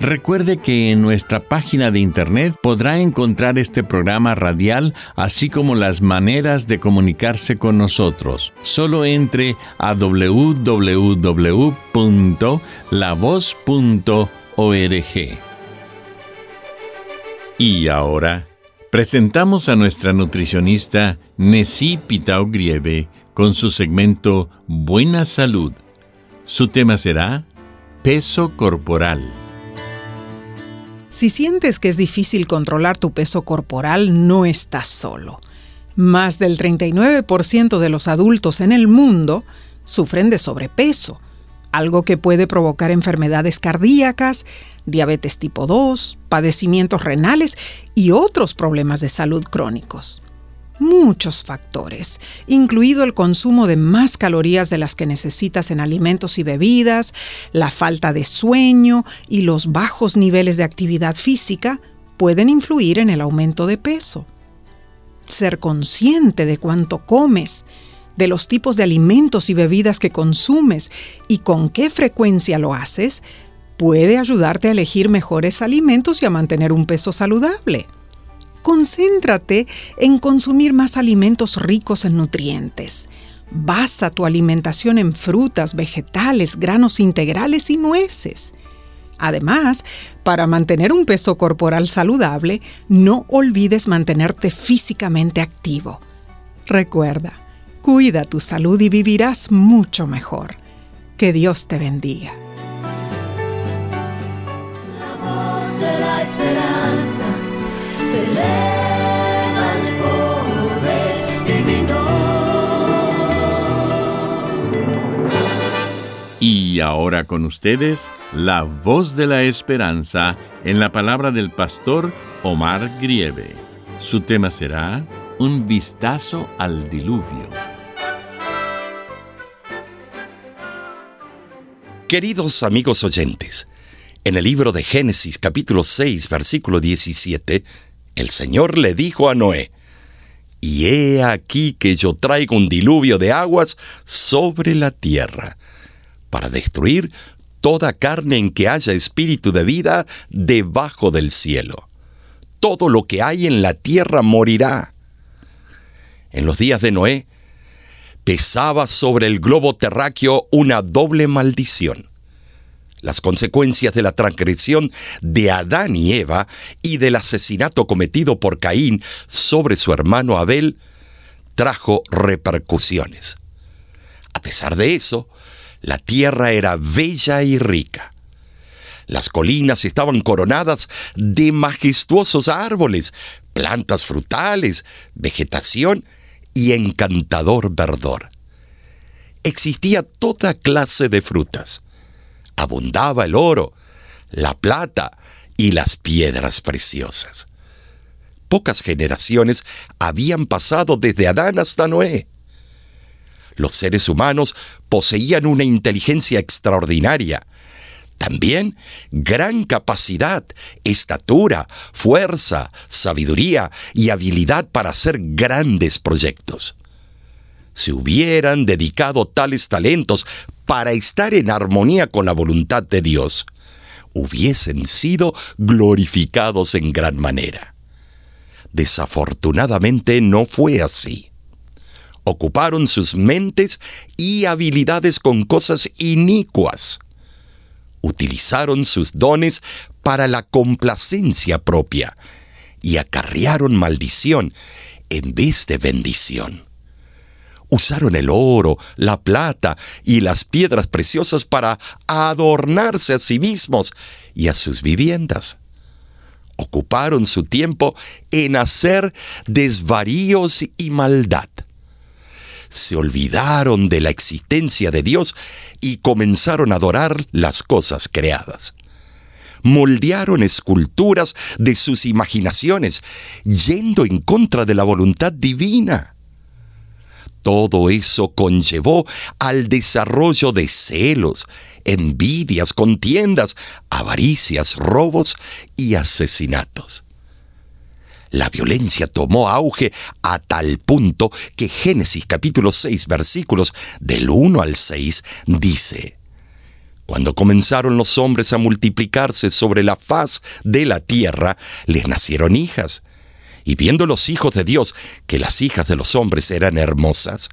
Recuerde que en nuestra página de internet podrá encontrar este programa radial, así como las maneras de comunicarse con nosotros. Solo entre a www.lavoz.org. Y ahora presentamos a nuestra nutricionista Nessie Pitao Grieve con su segmento Buena Salud. Su tema será Peso Corporal. Si sientes que es difícil controlar tu peso corporal, no estás solo. Más del 39% de los adultos en el mundo sufren de sobrepeso, algo que puede provocar enfermedades cardíacas, diabetes tipo 2, padecimientos renales y otros problemas de salud crónicos muchos factores, incluido el consumo de más calorías de las que necesitas en alimentos y bebidas, la falta de sueño y los bajos niveles de actividad física pueden influir en el aumento de peso. Ser consciente de cuánto comes, de los tipos de alimentos y bebidas que consumes y con qué frecuencia lo haces, puede ayudarte a elegir mejores alimentos y a mantener un peso saludable. Concéntrate en consumir más alimentos ricos en nutrientes. Basa tu alimentación en frutas, vegetales, granos integrales y nueces. Además, para mantener un peso corporal saludable, no olvides mantenerte físicamente activo. Recuerda, cuida tu salud y vivirás mucho mejor. Que Dios te bendiga. La voz de la esperanza y ahora con ustedes, la voz de la esperanza en la palabra del pastor Omar Grieve. Su tema será Un vistazo al diluvio. Queridos amigos oyentes, en el libro de Génesis capítulo 6 versículo 17, el Señor le dijo a Noé, Y he aquí que yo traigo un diluvio de aguas sobre la tierra, para destruir toda carne en que haya espíritu de vida debajo del cielo. Todo lo que hay en la tierra morirá. En los días de Noé, pesaba sobre el globo terráqueo una doble maldición las consecuencias de la transgresión de Adán y Eva y del asesinato cometido por Caín sobre su hermano Abel trajo repercusiones. A pesar de eso, la tierra era bella y rica. Las colinas estaban coronadas de majestuosos árboles, plantas frutales, vegetación y encantador verdor. Existía toda clase de frutas abundaba el oro, la plata y las piedras preciosas. Pocas generaciones habían pasado desde Adán hasta Noé. Los seres humanos poseían una inteligencia extraordinaria, también gran capacidad, estatura, fuerza, sabiduría y habilidad para hacer grandes proyectos. Si hubieran dedicado tales talentos para estar en armonía con la voluntad de Dios, hubiesen sido glorificados en gran manera. Desafortunadamente no fue así. Ocuparon sus mentes y habilidades con cosas inicuas. Utilizaron sus dones para la complacencia propia y acarrearon maldición en vez de bendición Usaron el oro, la plata y las piedras preciosas para adornarse a sí mismos y a sus viviendas. Ocuparon su tiempo en hacer desvaríos y maldad. Se olvidaron de la existencia de Dios y comenzaron a adorar las cosas creadas moldearon esculturas de sus imaginaciones, yendo en contra de la voluntad divina. Todo eso conllevó al desarrollo de celos, envidias, contiendas, avaricias, robos y asesinatos. La violencia tomó auge a tal punto que Génesis capítulo 6 versículos del 1 al 6 dice, Cuando comenzaron los hombres a multiplicarse sobre la faz de la tierra, les nacieron hijas y viendo los hijos de Dios que las hijas de los hombres eran hermosas,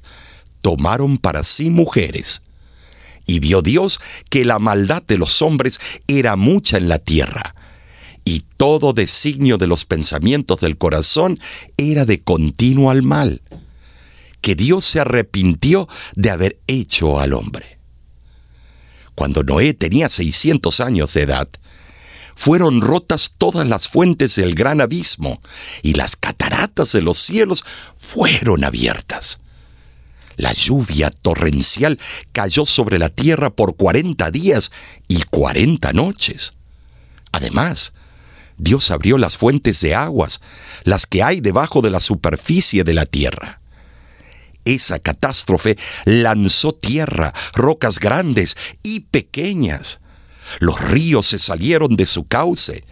tomaron para sí mujeres. Y vio Dios que la maldad de los hombres era mucha en la tierra, y todo designio de los pensamientos del corazón era de continuo al mal, que Dios se arrepintió de haber hecho al hombre. Cuando Noé tenía 600 años de edad, fueron rotas todas las fuentes del gran abismo y las cataratas de los cielos fueron abiertas. La lluvia torrencial cayó sobre la tierra por cuarenta días y cuarenta noches. Además, Dios abrió las fuentes de aguas, las que hay debajo de la superficie de la tierra. Esa catástrofe lanzó tierra, rocas grandes y pequeñas, los ríos se salieron de su cauce.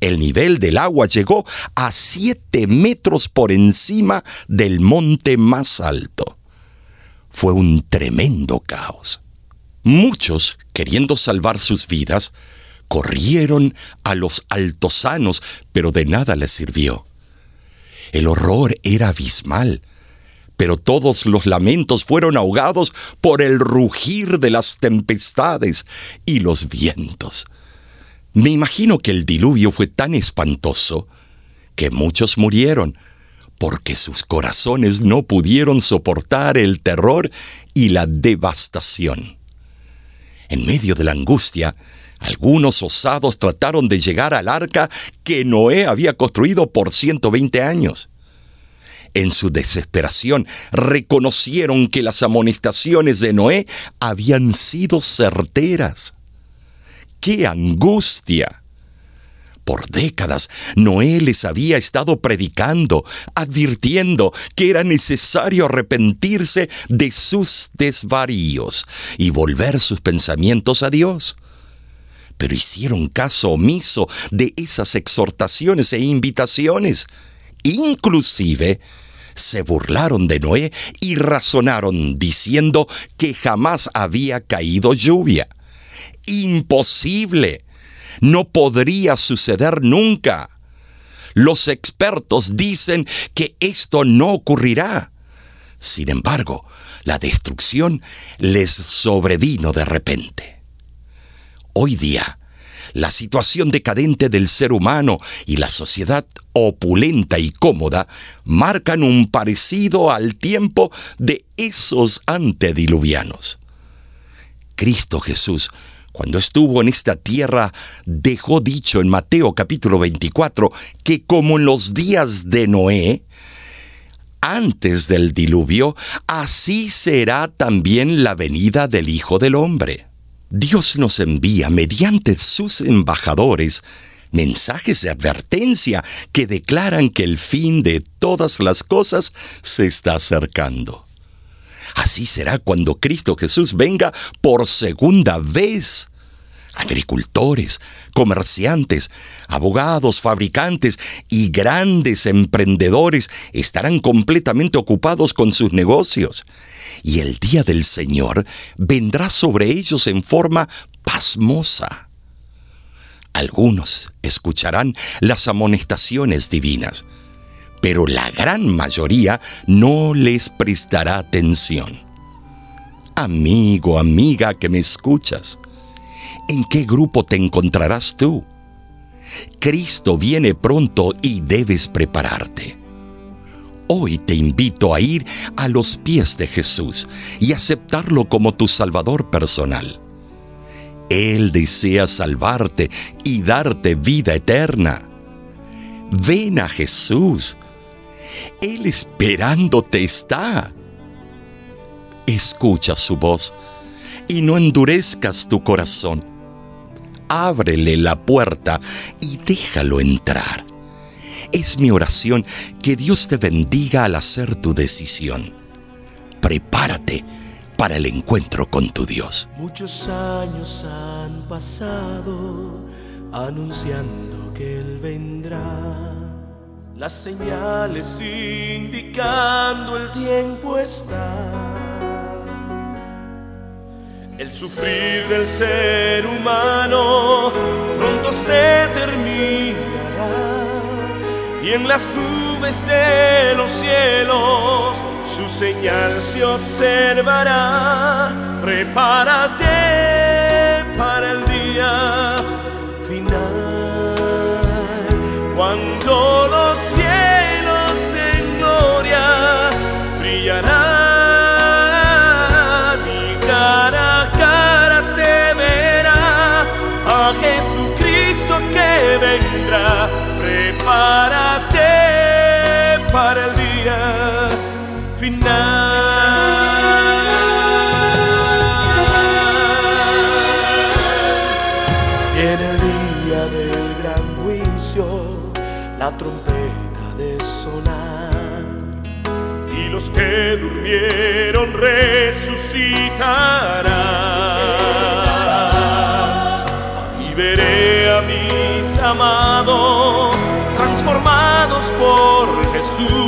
El nivel del agua llegó a siete metros por encima del monte más alto. Fue un tremendo caos. Muchos, queriendo salvar sus vidas, corrieron a los altosanos, pero de nada les sirvió. El horror era abismal pero todos los lamentos fueron ahogados por el rugir de las tempestades y los vientos. Me imagino que el diluvio fue tan espantoso que muchos murieron, porque sus corazones no pudieron soportar el terror y la devastación. En medio de la angustia, algunos osados trataron de llegar al arca que Noé había construido por 120 años. En su desesperación reconocieron que las amonestaciones de Noé habían sido certeras. ¡Qué angustia! Por décadas, Noé les había estado predicando, advirtiendo que era necesario arrepentirse de sus desvaríos y volver sus pensamientos a Dios. Pero hicieron caso omiso de esas exhortaciones e invitaciones Inclusive, se burlaron de Noé y razonaron diciendo que jamás había caído lluvia. Imposible. No podría suceder nunca. Los expertos dicen que esto no ocurrirá. Sin embargo, la destrucción les sobrevino de repente. Hoy día, la situación decadente del ser humano y la sociedad opulenta y cómoda marcan un parecido al tiempo de esos antediluvianos. Cristo Jesús, cuando estuvo en esta tierra, dejó dicho en Mateo capítulo 24 que como en los días de Noé, antes del diluvio, así será también la venida del Hijo del Hombre. Dios nos envía mediante sus embajadores mensajes de advertencia que declaran que el fin de todas las cosas se está acercando. Así será cuando Cristo Jesús venga por segunda vez. Agricultores, comerciantes, abogados, fabricantes y grandes emprendedores estarán completamente ocupados con sus negocios. Y el día del Señor vendrá sobre ellos en forma pasmosa algunos escucharán las amonestaciones divinas, pero la gran mayoría no les prestará atención. Amigo, amiga que me escuchas, ¿en qué grupo te encontrarás tú? Cristo viene pronto y debes prepararte. Hoy te invito a ir a los pies de Jesús y aceptarlo como tu Salvador personal. Él desea salvarte y darte vida eterna. Ven a Jesús. Él esperándote está. Escucha su voz y no endurezcas tu corazón. Ábrele la puerta y déjalo entrar. Es mi oración que Dios te bendiga al hacer tu decisión. Prepárate para el encuentro con tu Dios. Muchos años han pasado anunciando que Él vendrá. Las señales indicando el tiempo está. El sufrir del ser humano pronto se terminará y en las nubes de los cielos su señal se observará. Prepárate para el día final, cuando los cielos la trompeta de sonar. Y los que durmieron resucitarán. Y veré a mis amados transformados por Jesús